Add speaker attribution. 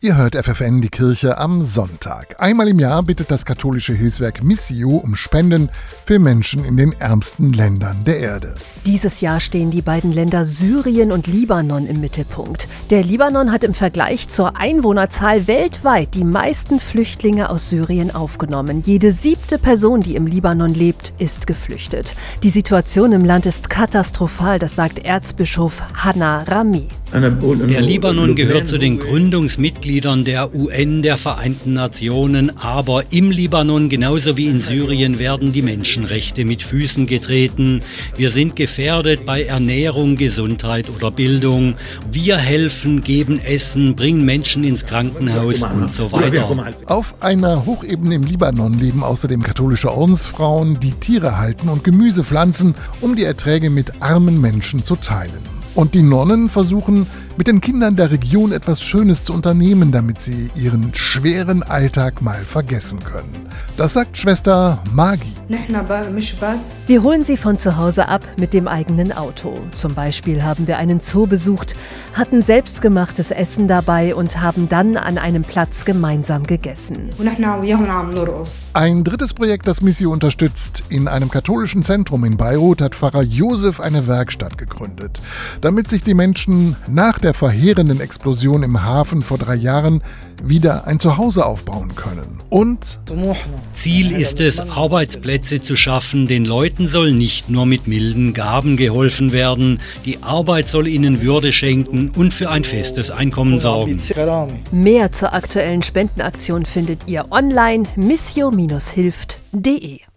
Speaker 1: Ihr hört FFN die Kirche am Sonntag. Einmal im Jahr bittet das katholische Hilfswerk Missio um Spenden für Menschen in den ärmsten Ländern der Erde.
Speaker 2: Dieses Jahr stehen die beiden Länder Syrien und Libanon im Mittelpunkt. Der Libanon hat im Vergleich zur Einwohnerzahl weltweit die meisten Flüchtlinge aus Syrien aufgenommen. Jede siebte Person, die im Libanon lebt, ist geflüchtet. Die Situation im Land ist katastrophal, das sagt Erzbischof Hanna Rami.
Speaker 3: Der Libanon gehört zu den Gründungsmitgliedern der UN, der Vereinten Nationen, aber im Libanon genauso wie in Syrien werden die Menschenrechte mit Füßen getreten. Wir sind gefährdet bei Ernährung, Gesundheit oder Bildung. Wir helfen, geben Essen, bringen Menschen ins Krankenhaus und so weiter.
Speaker 1: Auf einer Hochebene im Libanon leben außerdem katholische Ordensfrauen, die Tiere halten und Gemüse pflanzen, um die Erträge mit armen Menschen zu teilen. Und die Nonnen versuchen mit den Kindern der Region etwas Schönes zu unternehmen, damit sie ihren schweren Alltag mal vergessen können. Das sagt Schwester Magi.
Speaker 2: Wir holen sie von zu Hause ab mit dem eigenen Auto. Zum Beispiel haben wir einen Zoo besucht, hatten selbstgemachtes Essen dabei und haben dann an einem Platz gemeinsam gegessen.
Speaker 1: Ein drittes Projekt, das Missio unterstützt. In einem katholischen Zentrum in Beirut hat Pfarrer Josef eine Werkstatt gegründet, damit sich die Menschen nach der verheerenden Explosion im Hafen vor drei Jahren wieder ein Zuhause aufbauen können. Und
Speaker 3: Ziel ist es, Arbeitsplätze zu schaffen. Den Leuten soll nicht nur mit milden Gaben geholfen werden. Die Arbeit soll ihnen Würde schenken und für ein festes Einkommen sorgen.
Speaker 2: Mehr zur aktuellen Spendenaktion findet ihr online missio-hilft.de.